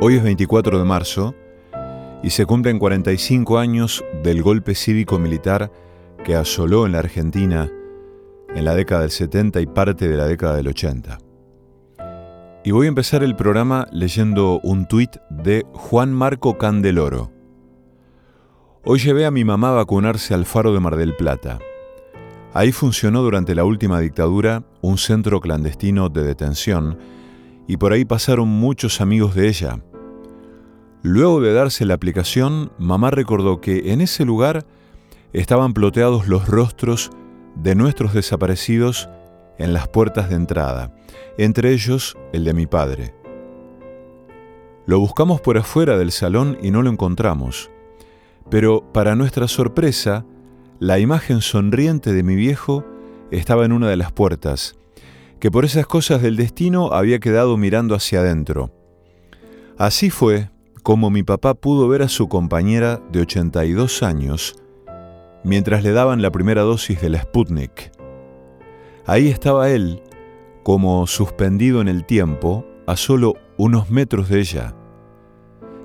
Hoy es 24 de marzo y se cumplen 45 años del golpe cívico-militar que asoló en la Argentina en la década del 70 y parte de la década del 80. Y voy a empezar el programa leyendo un tuit de Juan Marco Candeloro. Hoy llevé a mi mamá a vacunarse al faro de Mar del Plata. Ahí funcionó durante la última dictadura un centro clandestino de detención y por ahí pasaron muchos amigos de ella. Luego de darse la aplicación, mamá recordó que en ese lugar estaban ploteados los rostros de nuestros desaparecidos en las puertas de entrada, entre ellos el de mi padre. Lo buscamos por afuera del salón y no lo encontramos, pero para nuestra sorpresa, la imagen sonriente de mi viejo estaba en una de las puertas, que por esas cosas del destino había quedado mirando hacia adentro. Así fue como mi papá pudo ver a su compañera de 82 años mientras le daban la primera dosis de la Sputnik. Ahí estaba él, como suspendido en el tiempo, a solo unos metros de ella.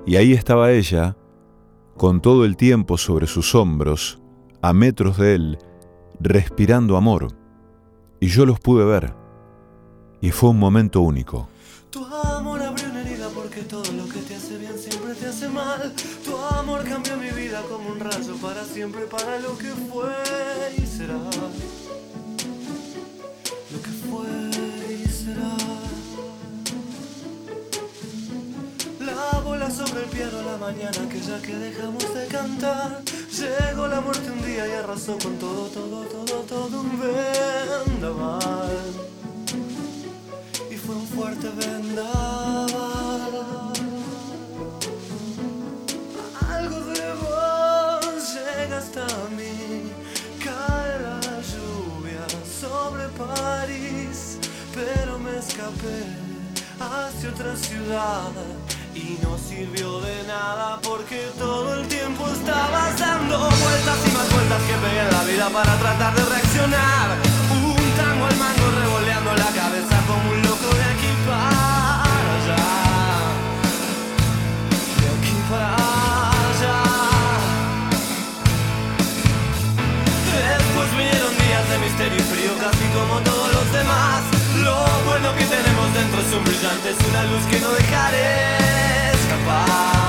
Y ahí estaba ella, con todo el tiempo sobre sus hombros, a metros de él, respirando amor. Y yo los pude ver. Y fue un momento único. Tu amor abrió una herida porque todo lo que te hace bien siempre te hace mal. Tu amor cambió mi vida como un rayo para siempre, para lo que fue y será. Lo que fue y será. La bola sobre el piano la mañana que ya que dejamos de cantar. Llegó la muerte un día y arrasó con todo, todo, todo, todo un vendaval. Fuerte vendaval. Algo de vos llega hasta mí. Cae la lluvia sobre París, pero me escapé hacia otra ciudad. Y no sirvió de nada porque todo el tiempo estabas dando vueltas y más vueltas que pegué en la vida para tratar de reaccionar. Un tango al mango revoleando la cabeza como un casi como todos los demás. Lo bueno que tenemos dentro es un brillante, es una luz que no dejaré escapar.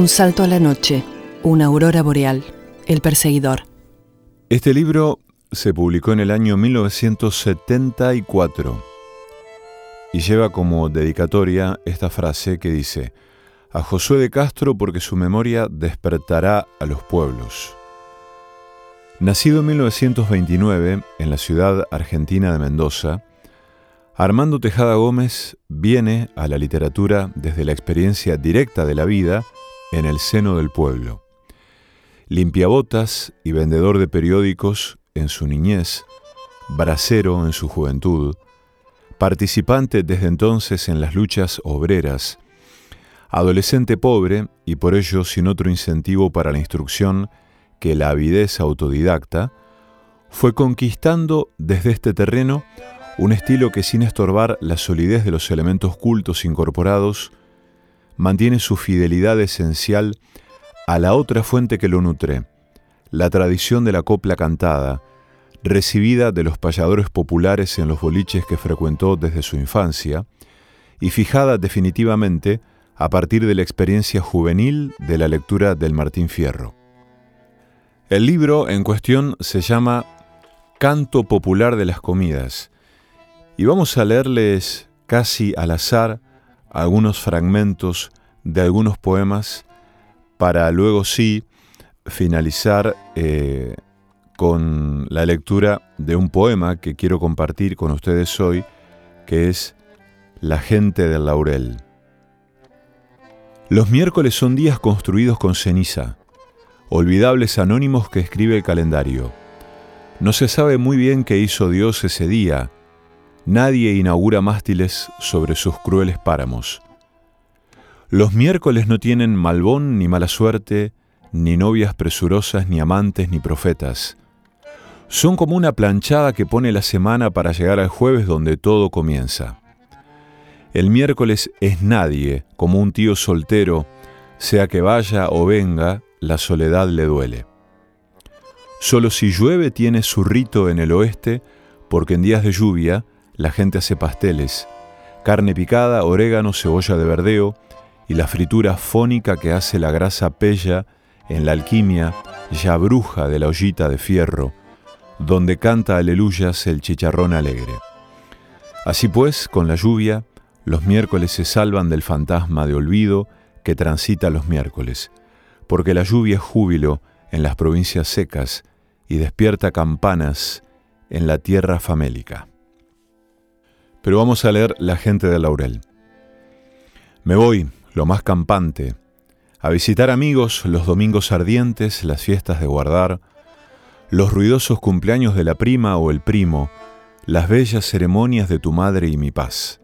Un salto a la noche, una aurora boreal, El perseguidor. Este libro se publicó en el año 1974 y lleva como dedicatoria esta frase que dice, a Josué de Castro porque su memoria despertará a los pueblos. Nacido en 1929 en la ciudad argentina de Mendoza, Armando Tejada Gómez viene a la literatura desde la experiencia directa de la vida en el seno del pueblo. Limpiabotas y vendedor de periódicos en su niñez, bracero en su juventud, participante desde entonces en las luchas obreras, adolescente pobre y por ello sin otro incentivo para la instrucción que la avidez autodidacta, fue conquistando desde este terreno un estilo que sin estorbar la solidez de los elementos cultos incorporados, mantiene su fidelidad esencial a la otra fuente que lo nutre, la tradición de la copla cantada, recibida de los payadores populares en los boliches que frecuentó desde su infancia, y fijada definitivamente a partir de la experiencia juvenil de la lectura del Martín Fierro. El libro en cuestión se llama Canto Popular de las Comidas, y vamos a leerles casi al azar algunos fragmentos de algunos poemas para luego sí finalizar eh, con la lectura de un poema que quiero compartir con ustedes hoy, que es La gente del laurel. Los miércoles son días construidos con ceniza, olvidables anónimos que escribe el calendario. No se sabe muy bien qué hizo Dios ese día, Nadie inaugura mástiles sobre sus crueles páramos. Los miércoles no tienen malbón ni mala suerte, ni novias presurosas, ni amantes, ni profetas. Son como una planchada que pone la semana para llegar al jueves donde todo comienza. El miércoles es nadie, como un tío soltero, sea que vaya o venga, la soledad le duele. Solo si llueve tiene su rito en el oeste, porque en días de lluvia la gente hace pasteles, carne picada, orégano, cebolla de verdeo y la fritura fónica que hace la grasa pella en la alquimia ya bruja de la ollita de fierro, donde canta aleluyas el chicharrón alegre. Así pues, con la lluvia, los miércoles se salvan del fantasma de olvido que transita los miércoles, porque la lluvia es júbilo en las provincias secas y despierta campanas en la tierra famélica. Pero vamos a leer La gente del laurel. Me voy, lo más campante, a visitar amigos los domingos ardientes, las fiestas de guardar, los ruidosos cumpleaños de la prima o el primo, las bellas ceremonias de tu madre y mi paz.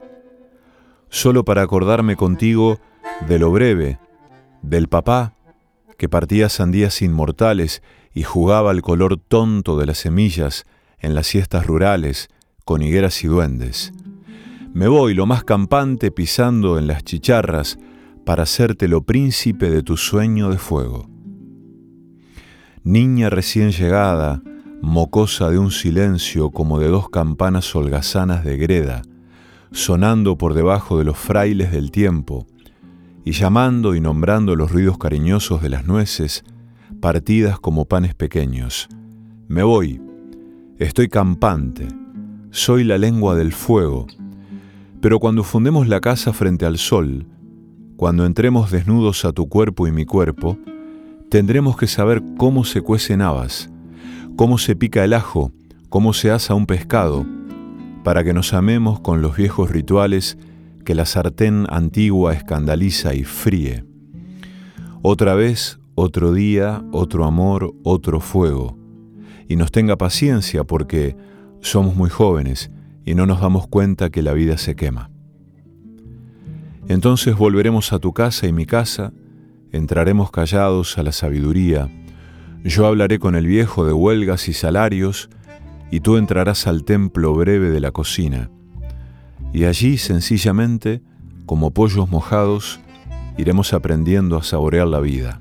Solo para acordarme contigo de lo breve, del papá que partía sandías inmortales y jugaba al color tonto de las semillas en las siestas rurales con higueras y duendes me voy lo más campante pisando en las chicharras para hacértelo príncipe de tu sueño de fuego. Niña recién llegada, mocosa de un silencio como de dos campanas holgazanas de greda, sonando por debajo de los frailes del tiempo, y llamando y nombrando los ruidos cariñosos de las nueces, partidas como panes pequeños. Me voy, estoy campante, soy la lengua del fuego, pero cuando fundemos la casa frente al sol, cuando entremos desnudos a tu cuerpo y mi cuerpo, tendremos que saber cómo se cuecen habas, cómo se pica el ajo, cómo se asa un pescado, para que nos amemos con los viejos rituales que la sartén antigua escandaliza y fríe. Otra vez, otro día, otro amor, otro fuego. Y nos tenga paciencia porque somos muy jóvenes y no nos damos cuenta que la vida se quema. Entonces volveremos a tu casa y mi casa, entraremos callados a la sabiduría, yo hablaré con el viejo de huelgas y salarios, y tú entrarás al templo breve de la cocina, y allí sencillamente, como pollos mojados, iremos aprendiendo a saborear la vida.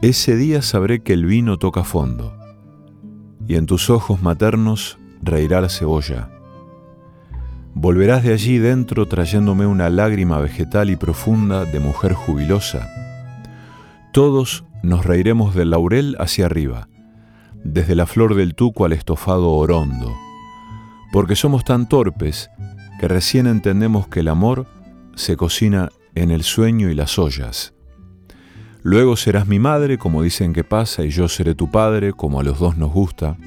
Ese día sabré que el vino toca fondo, y en tus ojos maternos reirá la cebolla. Volverás de allí dentro trayéndome una lágrima vegetal y profunda de mujer jubilosa, todos nos reiremos del laurel hacia arriba, desde la flor del tuco al estofado orondo, porque somos tan torpes que recién entendemos que el amor se cocina en el sueño y las ollas. Luego serás mi madre, como dicen que pasa, y yo seré tu padre, como a los dos nos gusta.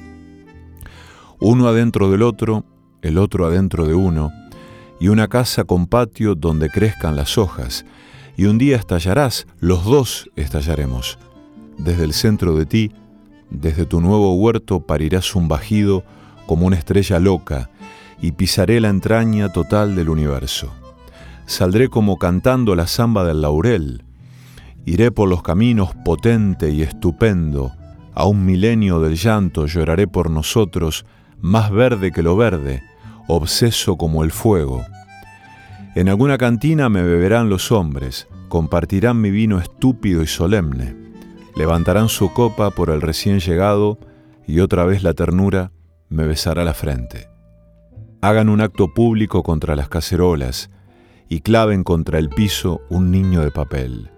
Uno adentro del otro, el otro adentro de uno, y una casa con patio donde crezcan las hojas, y un día estallarás, los dos estallaremos. Desde el centro de ti, desde tu nuevo huerto parirás un bajido como una estrella loca, y pisaré la entraña total del universo. Saldré como cantando la samba del laurel, Iré por los caminos potente y estupendo, a un milenio del llanto lloraré por nosotros, más verde que lo verde, obseso como el fuego. En alguna cantina me beberán los hombres, compartirán mi vino estúpido y solemne, levantarán su copa por el recién llegado y otra vez la ternura me besará la frente. Hagan un acto público contra las cacerolas y claven contra el piso un niño de papel.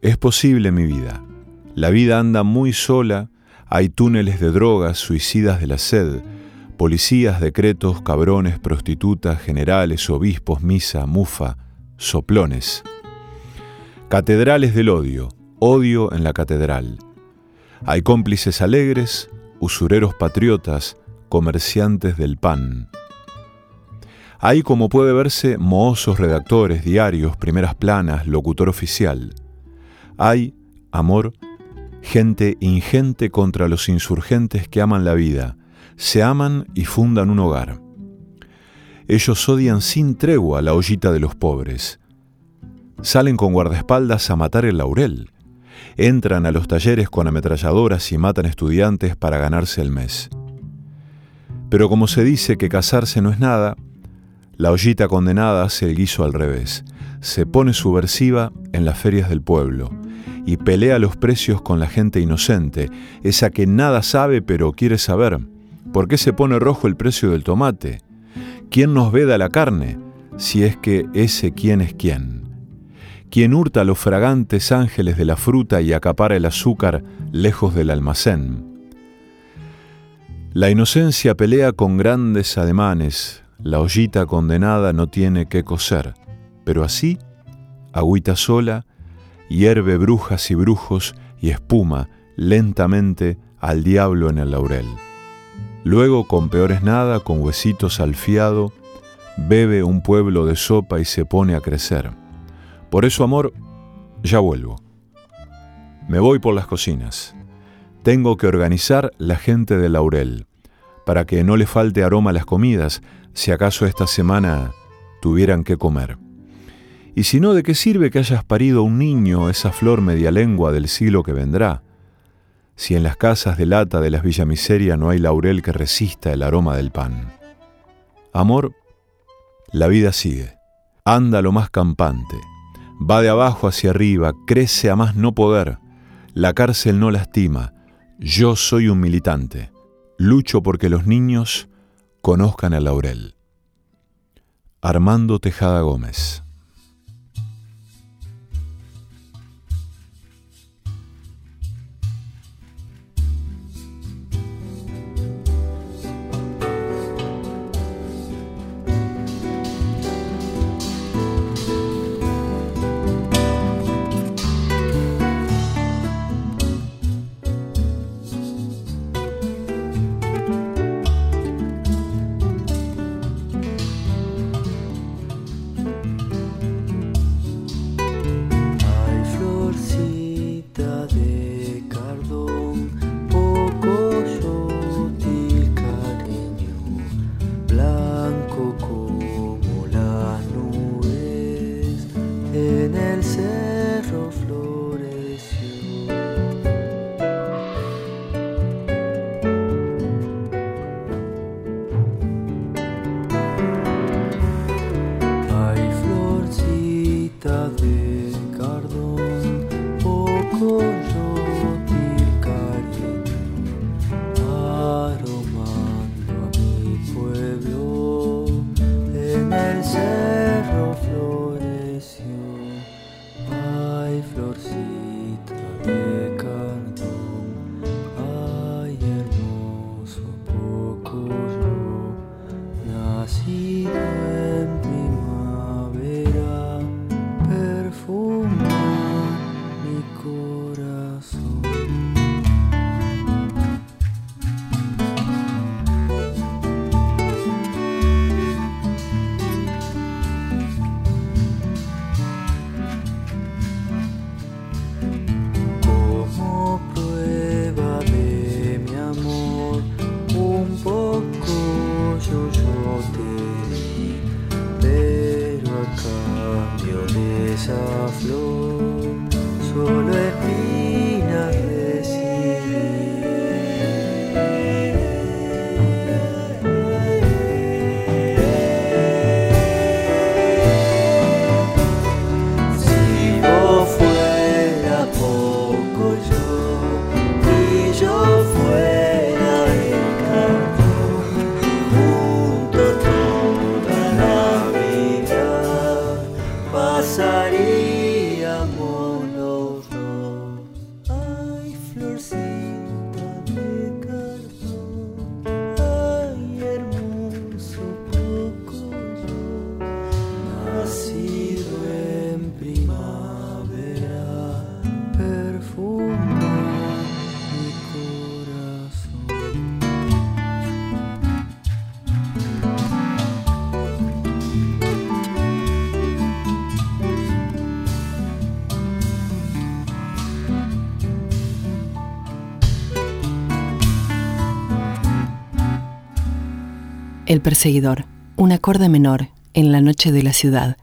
Es posible mi vida. La vida anda muy sola, hay túneles de drogas, suicidas de la sed, policías, decretos, cabrones, prostitutas, generales, obispos, misa, mufa, soplones. Catedrales del odio, odio en la catedral. Hay cómplices alegres, usureros patriotas, comerciantes del pan. Hay, como puede verse, mohosos redactores, diarios, primeras planas, locutor oficial. Hay, amor, gente ingente contra los insurgentes que aman la vida, se aman y fundan un hogar. Ellos odian sin tregua la ollita de los pobres. Salen con guardaespaldas a matar el laurel. Entran a los talleres con ametralladoras y matan estudiantes para ganarse el mes. Pero como se dice que casarse no es nada, la ollita condenada hace el guiso al revés. Se pone subversiva en las ferias del pueblo y pelea los precios con la gente inocente, esa que nada sabe pero quiere saber. ¿Por qué se pone rojo el precio del tomate? ¿Quién nos veda la carne? Si es que ese quién es quién. ¿Quién hurta los fragantes ángeles de la fruta y acapara el azúcar lejos del almacén? La inocencia pelea con grandes ademanes, la ollita condenada no tiene que coser, pero así, agüita sola, hierve brujas y brujos y espuma lentamente al diablo en el laurel. Luego, con peores nada, con huesitos al fiado, bebe un pueblo de sopa y se pone a crecer. Por eso, amor, ya vuelvo. Me voy por las cocinas. Tengo que organizar la gente del laurel, para que no le falte aroma a las comidas, si acaso esta semana tuvieran que comer. Y si no, ¿de qué sirve que hayas parido un niño, esa flor media lengua del siglo que vendrá? Si en las casas de lata de las villamiseria no hay laurel que resista el aroma del pan. Amor, la vida sigue. Anda lo más campante. Va de abajo hacia arriba, crece a más no poder. La cárcel no lastima. Yo soy un militante. Lucho porque los niños conozcan el laurel. Armando Tejada Gómez El perseguidor, un acorde menor en la noche de la ciudad.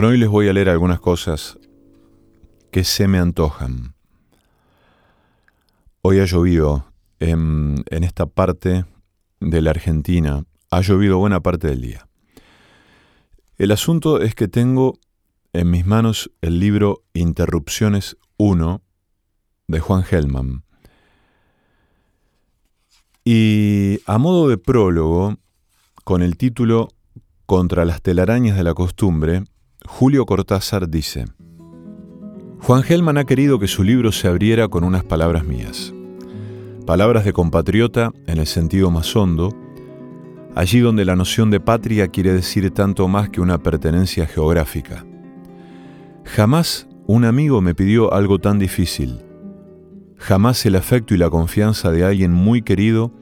Bueno, hoy les voy a leer algunas cosas que se me antojan. Hoy ha llovido en, en, esta parte de la Argentina, ha llovido buena parte del día. El asunto es que tengo en mis manos el libro Interrupciones 1 de Juan Gelman. Y a modo de prólogo, con el título Contra las telarañas de la costumbre, Julio Cortázar dice, Juan Gelman ha querido que su libro se abriera con unas palabras mías, palabras de compatriota en el sentido más hondo, allí donde la noción de patria quiere decir tanto más que una pertenencia geográfica. Jamás un amigo me pidió algo tan difícil, jamás el afecto y la confianza de alguien muy querido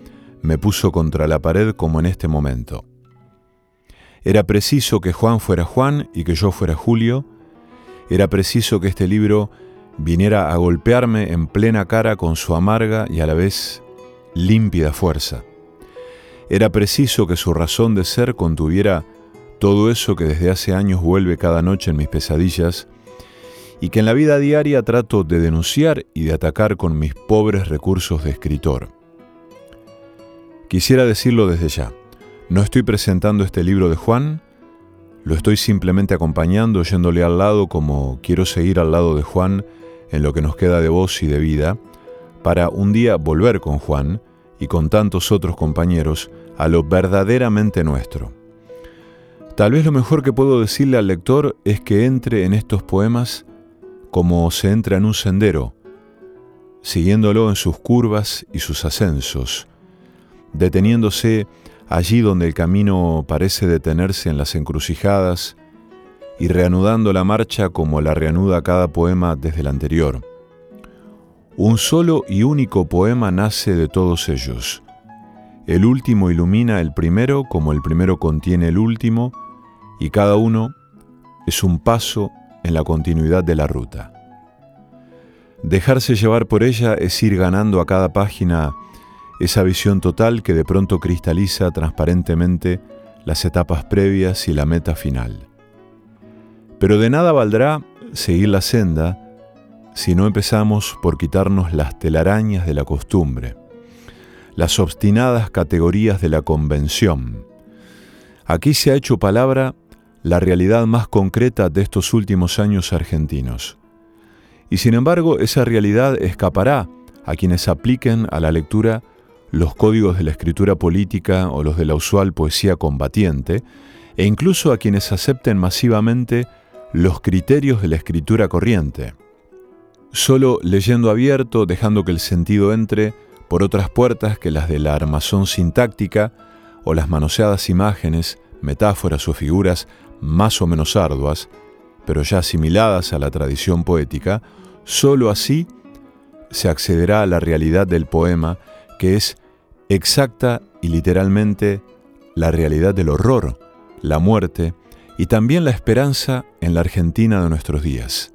me puso contra la pared como en este momento. Era preciso que Juan fuera Juan y que yo fuera Julio. Era preciso que este libro viniera a golpearme en plena cara con su amarga y a la vez límpida fuerza. Era preciso que su razón de ser contuviera todo eso que desde hace años vuelve cada noche en mis pesadillas y que en la vida diaria trato de denunciar y de atacar con mis pobres recursos de escritor. Quisiera decirlo desde ya, no estoy presentando este libro de Juan, lo estoy simplemente acompañando, yéndole al lado como quiero seguir al lado de Juan en lo que nos queda de voz y de vida, para un día volver con Juan y con tantos otros compañeros a lo verdaderamente nuestro. Tal vez lo mejor que puedo decirle al lector es que entre en estos poemas como se entra en un sendero, siguiéndolo en sus curvas y sus ascensos, deteniéndose allí donde el camino parece detenerse en las encrucijadas y reanudando la marcha como la reanuda cada poema desde el anterior. Un solo y único poema nace de todos ellos. El último ilumina el primero como el primero contiene el último y cada uno es un paso en la continuidad de la ruta. Dejarse llevar por ella es ir ganando a cada página esa visión total que de pronto cristaliza transparentemente las etapas previas y la meta final. Pero de nada valdrá seguir la senda si no empezamos por quitarnos las telarañas de la costumbre, las obstinadas categorías de la convención. Aquí se ha hecho palabra la realidad más concreta de estos últimos años argentinos. Y sin embargo, esa realidad escapará a quienes apliquen a la lectura los códigos de la escritura política o los de la usual poesía combatiente, e incluso a quienes acepten masivamente los criterios de la escritura corriente. Solo leyendo abierto, dejando que el sentido entre por otras puertas que las de la armazón sintáctica o las manoseadas imágenes, metáforas o figuras más o menos arduas, pero ya asimiladas a la tradición poética, sólo así se accederá a la realidad del poema, que es exacta y literalmente la realidad del horror, la muerte y también la esperanza en la Argentina de nuestros días.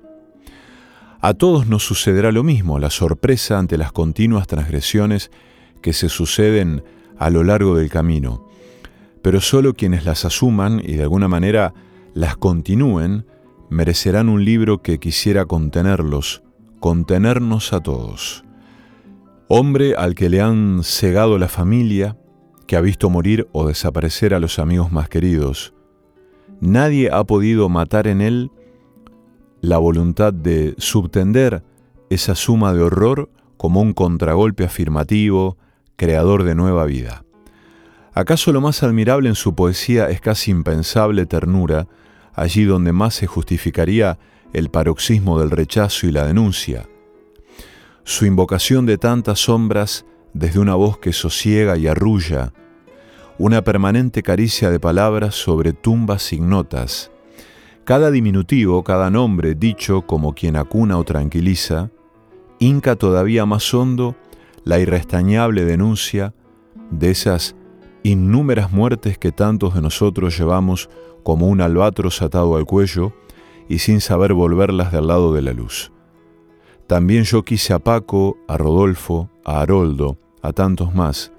A todos nos sucederá lo mismo, la sorpresa ante las continuas transgresiones que se suceden a lo largo del camino, pero solo quienes las asuman y de alguna manera las continúen merecerán un libro que quisiera contenerlos, contenernos a todos. Hombre al que le han cegado la familia, que ha visto morir o desaparecer a los amigos más queridos. Nadie ha podido matar en él la voluntad de subtender esa suma de horror como un contragolpe afirmativo, creador de nueva vida. ¿Acaso lo más admirable en su poesía es casi impensable ternura, allí donde más se justificaría el paroxismo del rechazo y la denuncia? Su invocación de tantas sombras desde una voz que sosiega y arrulla, una permanente caricia de palabras sobre tumbas ignotas, cada diminutivo, cada nombre dicho como quien acuna o tranquiliza, hinca todavía más hondo la irrestañable denuncia de esas innúmeras muertes que tantos de nosotros llevamos como un albatros atado al cuello y sin saber volverlas del lado de la luz. También yo quise a Paco, a Rodolfo, a Haroldo, a tantos más,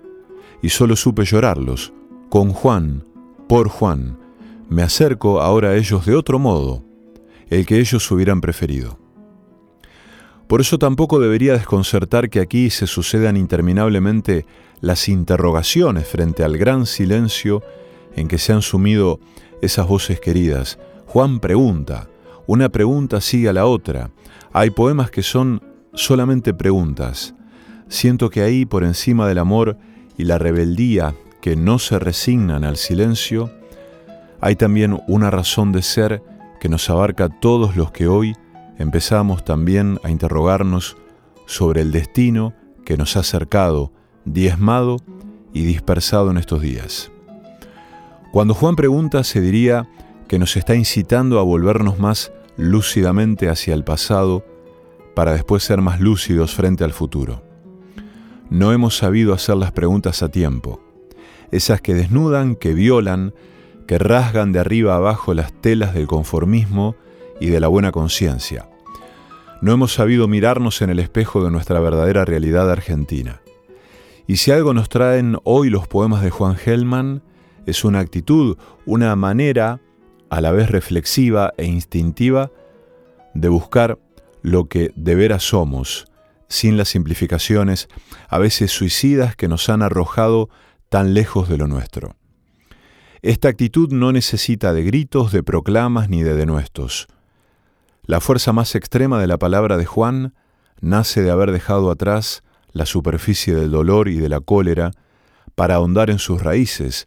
y solo supe llorarlos, con Juan, por Juan, me acerco ahora a ellos de otro modo, el que ellos hubieran preferido. Por eso tampoco debería desconcertar que aquí se sucedan interminablemente las interrogaciones frente al gran silencio en que se han sumido esas voces queridas. Juan pregunta, una pregunta sigue a la otra. Hay poemas que son solamente preguntas. Siento que ahí, por encima del amor y la rebeldía que no se resignan al silencio, hay también una razón de ser que nos abarca a todos los que hoy empezamos también a interrogarnos sobre el destino que nos ha acercado, diezmado y dispersado en estos días. Cuando Juan pregunta, se diría que nos está incitando a volvernos más lúcidamente hacia el pasado para después ser más lúcidos frente al futuro. No hemos sabido hacer las preguntas a tiempo, esas que desnudan, que violan, que rasgan de arriba abajo las telas del conformismo y de la buena conciencia. No hemos sabido mirarnos en el espejo de nuestra verdadera realidad argentina. Y si algo nos traen hoy los poemas de Juan Gelman, es una actitud, una manera, a la vez reflexiva e instintiva, de buscar lo que de veras somos, sin las simplificaciones, a veces suicidas que nos han arrojado tan lejos de lo nuestro. Esta actitud no necesita de gritos, de proclamas ni de denuestos. La fuerza más extrema de la palabra de Juan nace de haber dejado atrás la superficie del dolor y de la cólera para ahondar en sus raíces,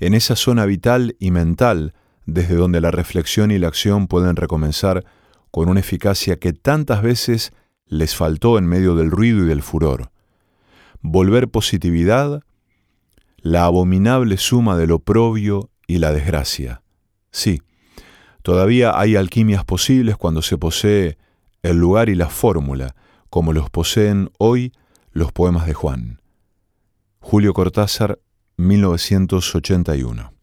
en esa zona vital y mental desde donde la reflexión y la acción pueden recomenzar con una eficacia que tantas veces les faltó en medio del ruido y del furor. Volver positividad, la abominable suma del oprobio y la desgracia. Sí, todavía hay alquimias posibles cuando se posee el lugar y la fórmula, como los poseen hoy los poemas de Juan. Julio Cortázar, 1981.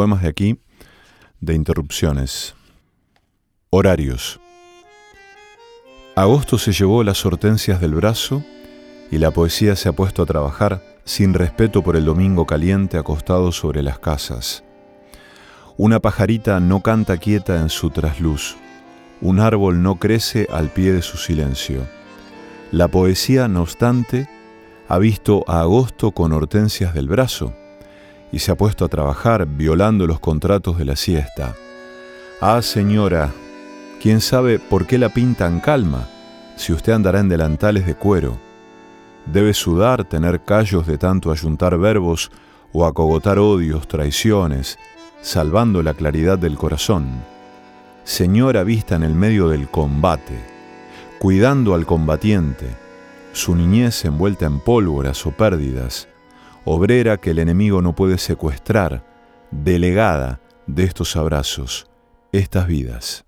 Poemas de aquí, de interrupciones. Horarios. Agosto se llevó las hortensias del brazo y la poesía se ha puesto a trabajar sin respeto por el domingo caliente acostado sobre las casas. Una pajarita no canta quieta en su trasluz. Un árbol no crece al pie de su silencio. La poesía, no obstante, ha visto a agosto con hortensias del brazo y se ha puesto a trabajar violando los contratos de la siesta. Ah, señora, quién sabe por qué la pintan calma si usted andará en delantales de cuero. Debe sudar, tener callos de tanto ayuntar verbos o acogotar odios, traiciones, salvando la claridad del corazón. Señora vista en el medio del combate, cuidando al combatiente, su niñez envuelta en pólvoras o pérdidas, obrera que el enemigo no puede secuestrar, delegada de estos abrazos, estas vidas.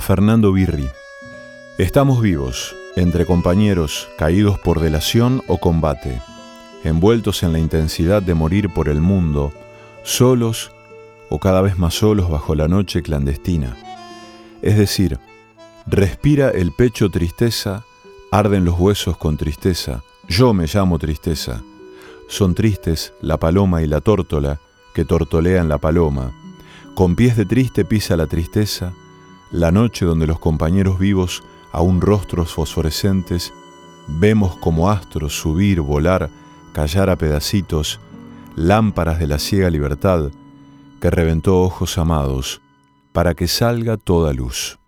Fernando Birri. Estamos vivos, entre compañeros caídos por delación o combate, envueltos en la intensidad de morir por el mundo, solos o cada vez más solos bajo la noche clandestina. Es decir, respira el pecho tristeza, arden los huesos con tristeza, yo me llamo tristeza. Son tristes la paloma y la tórtola que tortolean la paloma. Con pies de triste pisa la tristeza, la noche donde los compañeros vivos, aún rostros fosforescentes, vemos como astros subir, volar, callar a pedacitos, lámparas de la ciega libertad, que reventó ojos amados, para que salga toda luz.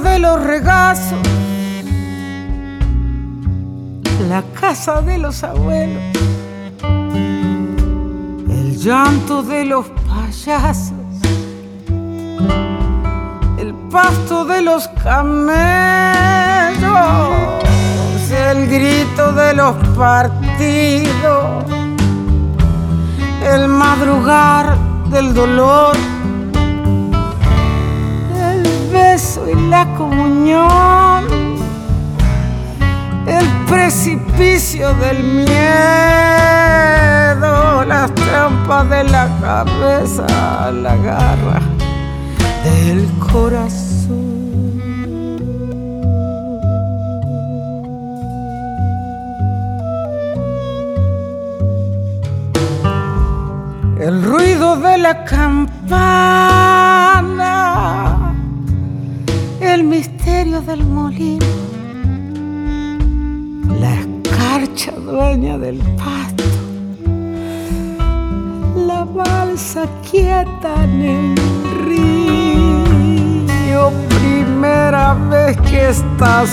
De los regazos, la casa de los abuelos, el llanto de los payasos, el pasto de los camellos, el grito de los partidos, el madrugar del dolor y la comunión, el precipicio del miedo, las trampas de la cabeza, la garra del corazón. El ruido de la campana el misterio del molino, la escarcha dueña del pasto, la balsa quieta en el río, primera vez que estás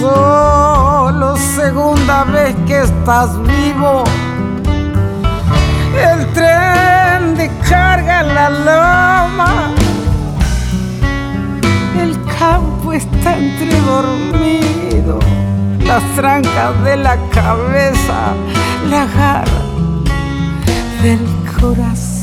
solo, segunda vez que estás vivo. El tren de carga en la loma campo está dormido, las trancas de la cabeza, la garra del corazón.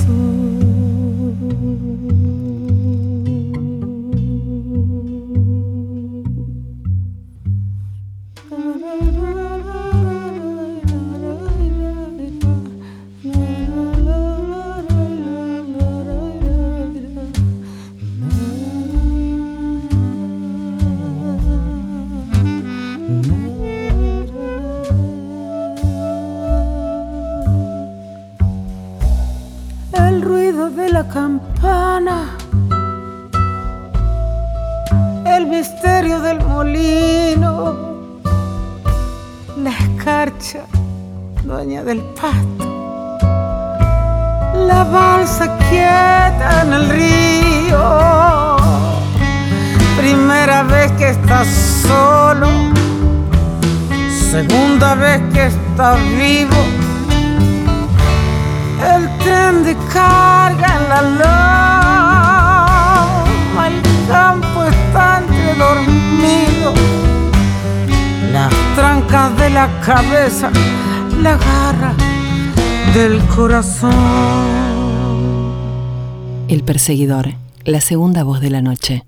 Del pasto. La balsa quieta en el río. Primera vez que estás solo. Segunda vez que estás vivo. El tren de carga en la loma. El campo está entre dormido. Las trancas de la cabeza la garra del corazón. El perseguidor, la segunda voz de la noche.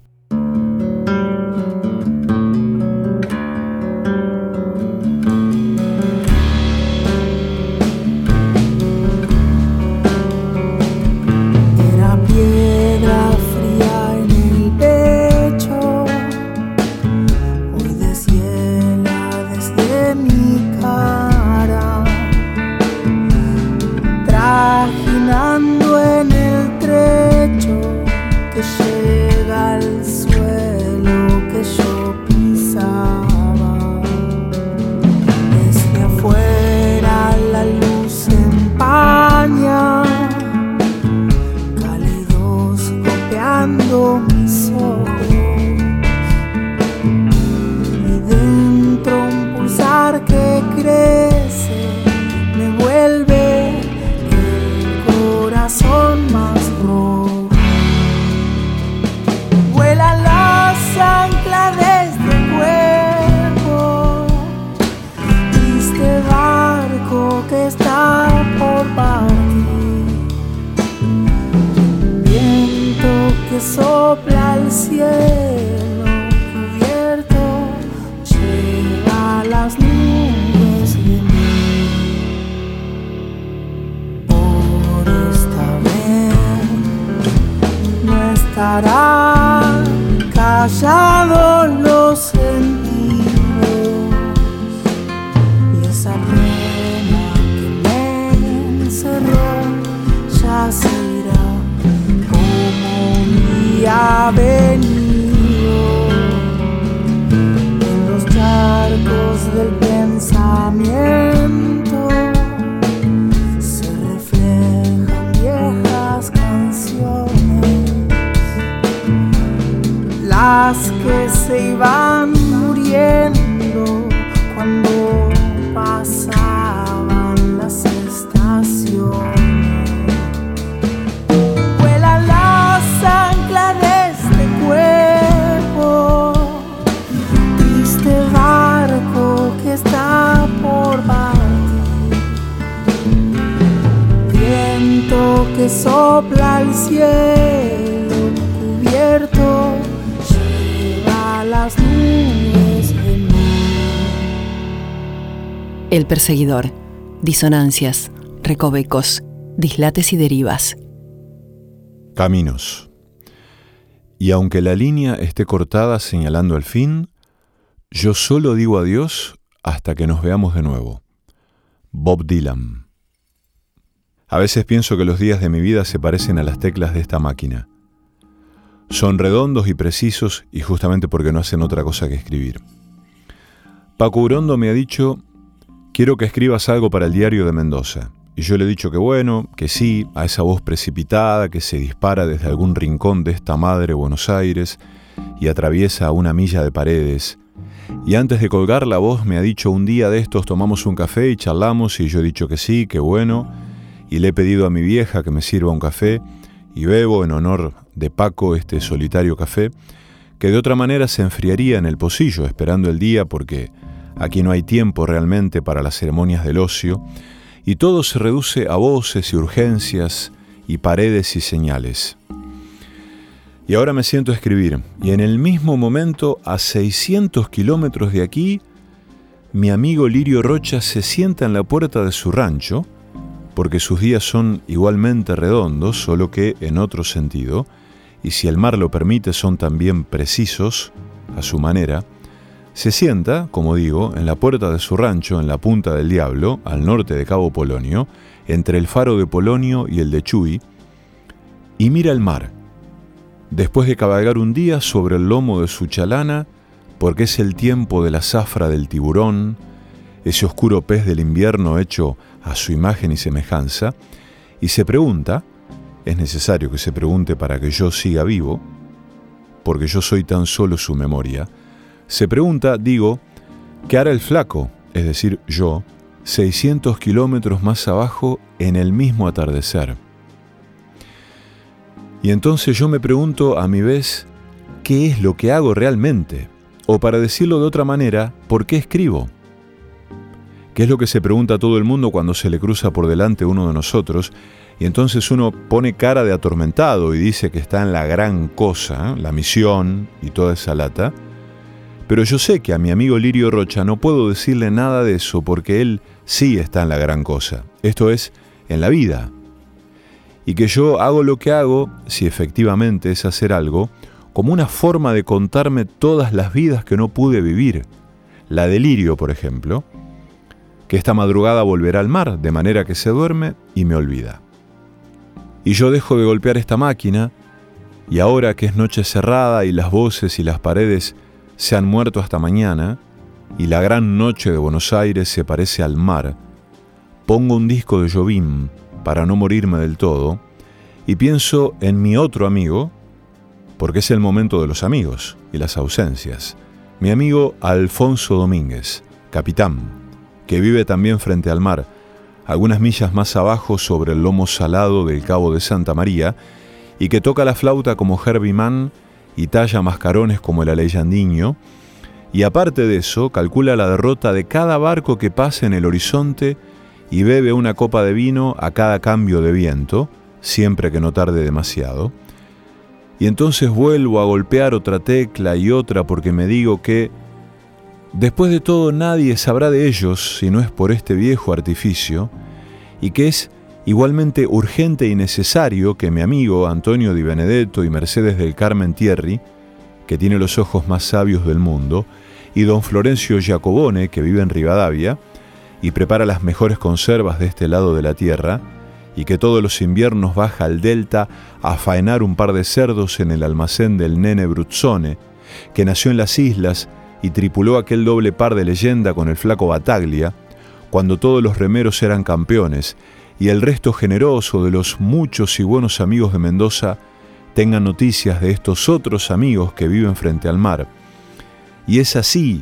Las nubes en El perseguidor. Disonancias, recovecos, dislates y derivas. Caminos. Y aunque la línea esté cortada señalando el fin, yo solo digo adiós hasta que nos veamos de nuevo. Bob Dylan. A veces pienso que los días de mi vida se parecen a las teclas de esta máquina. Son redondos y precisos y justamente porque no hacen otra cosa que escribir. Paco Urondo me ha dicho, quiero que escribas algo para el diario de Mendoza. Y yo le he dicho que bueno, que sí, a esa voz precipitada que se dispara desde algún rincón de esta madre Buenos Aires y atraviesa una milla de paredes. Y antes de colgar la voz me ha dicho un día de estos tomamos un café y charlamos y yo he dicho que sí, que bueno, y le he pedido a mi vieja que me sirva un café y bebo en honor de Paco este solitario café, que de otra manera se enfriaría en el pocillo esperando el día porque aquí no hay tiempo realmente para las ceremonias del ocio, y todo se reduce a voces y urgencias y paredes y señales. Y ahora me siento a escribir, y en el mismo momento, a 600 kilómetros de aquí, mi amigo Lirio Rocha se sienta en la puerta de su rancho, porque sus días son igualmente redondos, solo que en otro sentido, y si el mar lo permite son también precisos, a su manera, se sienta, como digo, en la puerta de su rancho en la Punta del Diablo, al norte de Cabo Polonio, entre el faro de Polonio y el de Chuy, y mira el mar, después de cabalgar un día sobre el lomo de su chalana, porque es el tiempo de la zafra del tiburón, ese oscuro pez del invierno hecho a su imagen y semejanza, y se pregunta, es necesario que se pregunte para que yo siga vivo, porque yo soy tan solo su memoria, se pregunta, digo, ¿qué hará el flaco, es decir, yo, 600 kilómetros más abajo en el mismo atardecer? Y entonces yo me pregunto a mi vez, ¿qué es lo que hago realmente? O para decirlo de otra manera, ¿por qué escribo? ¿Qué es lo que se pregunta a todo el mundo cuando se le cruza por delante uno de nosotros? Y entonces uno pone cara de atormentado y dice que está en la gran cosa, la misión y toda esa lata. Pero yo sé que a mi amigo Lirio Rocha no puedo decirle nada de eso porque él sí está en la gran cosa. Esto es, en la vida. Y que yo hago lo que hago, si efectivamente es hacer algo, como una forma de contarme todas las vidas que no pude vivir. La de Lirio, por ejemplo, que esta madrugada volverá al mar, de manera que se duerme y me olvida. Y yo dejo de golpear esta máquina, y ahora que es noche cerrada y las voces y las paredes se han muerto hasta mañana, y la gran noche de Buenos Aires se parece al mar, pongo un disco de Jobim para no morirme del todo, y pienso en mi otro amigo, porque es el momento de los amigos y las ausencias, mi amigo Alfonso Domínguez, capitán, que vive también frente al mar, algunas millas más abajo sobre el lomo salado del Cabo de Santa María, y que toca la flauta como Herbie Mann y talla mascarones como el Aleyandiño, y aparte de eso, calcula la derrota de cada barco que pase en el horizonte y bebe una copa de vino a cada cambio de viento, siempre que no tarde demasiado. Y entonces vuelvo a golpear otra tecla y otra porque me digo que, después de todo, nadie sabrá de ellos si no es por este viejo artificio, y que es igualmente urgente y necesario que mi amigo Antonio Di Benedetto y Mercedes del Carmen Thierry, que tiene los ojos más sabios del mundo, y don Florencio Giacobone, que vive en Rivadavia, y prepara las mejores conservas de este lado de la tierra, y que todos los inviernos baja al delta a faenar un par de cerdos en el almacén del nene Bruzzone, que nació en las islas y tripuló aquel doble par de leyenda con el flaco Bataglia, cuando todos los remeros eran campeones, y el resto generoso de los muchos y buenos amigos de Mendoza tengan noticias de estos otros amigos que viven frente al mar. Y es así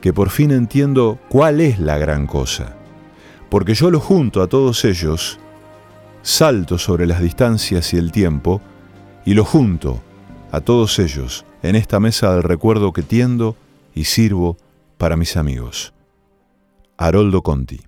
que por fin entiendo cuál es la gran cosa. Porque yo lo junto a todos ellos, salto sobre las distancias y el tiempo, y lo junto a todos ellos en esta mesa del recuerdo que tiendo y sirvo para mis amigos. Haroldo Conti.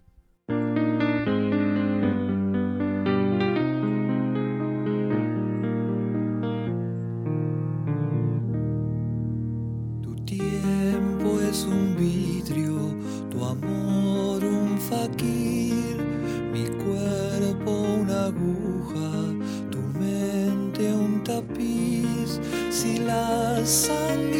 the sun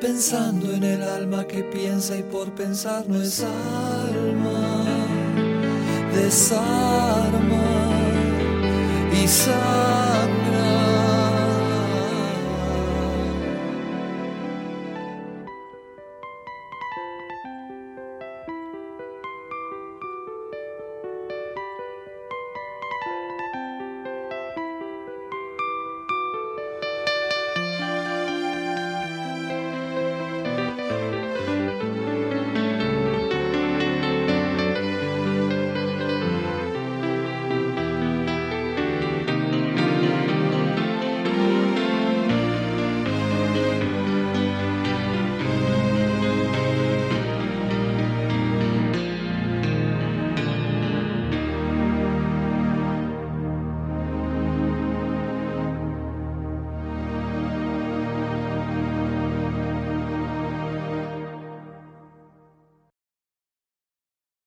pensando en el alma que piensa y por pensar no es alma, desarma y sale